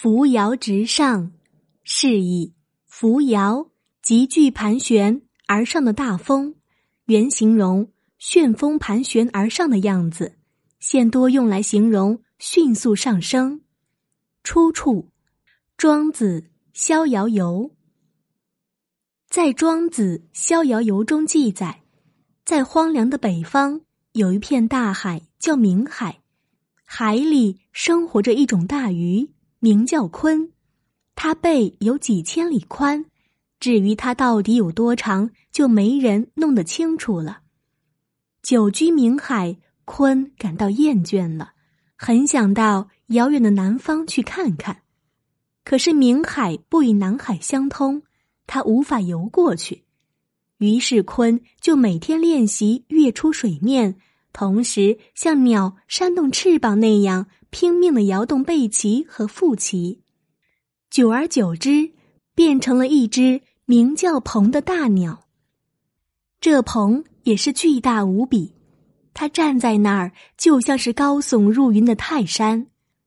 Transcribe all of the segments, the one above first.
扶摇直上，是以扶摇急剧盘旋而上的大风，原形容旋风盘旋而上的样子，现多用来形容迅速上升。出处：庄子《逍遥游》。在《庄子·逍遥游》中记载，在荒凉的北方有一片大海，叫冥海，海里生活着一种大鱼。名叫鲲，它背有几千里宽，至于它到底有多长，就没人弄得清楚了。久居冥海，鲲感到厌倦了，很想到遥远的南方去看看。可是冥海不与南海相通，他无法游过去。于是鲲就每天练习跃出水面，同时像鸟扇动翅膀那样。拼命的摇动背鳍和腹鳍，久而久之，变成了一只名叫鹏的大鸟。这鹏也是巨大无比，它站在那儿就像是高耸入云的泰山，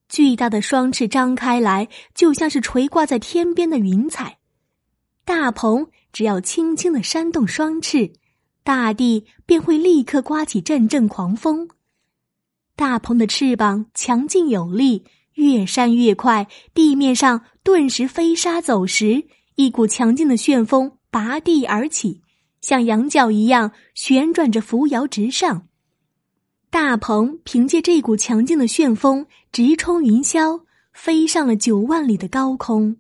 巨大的双翅张开来，就像是垂挂在天边的云彩。大鹏只要轻轻的扇动双翅，大地便会立刻刮起阵阵狂风。大鹏的翅膀强劲有力，越扇越快，地面上顿时飞沙走石，一股强劲的旋风拔地而起，像羊角一样旋转着扶摇直上。大鹏凭借这股强劲的旋风直冲云霄，飞上了九万里的高空。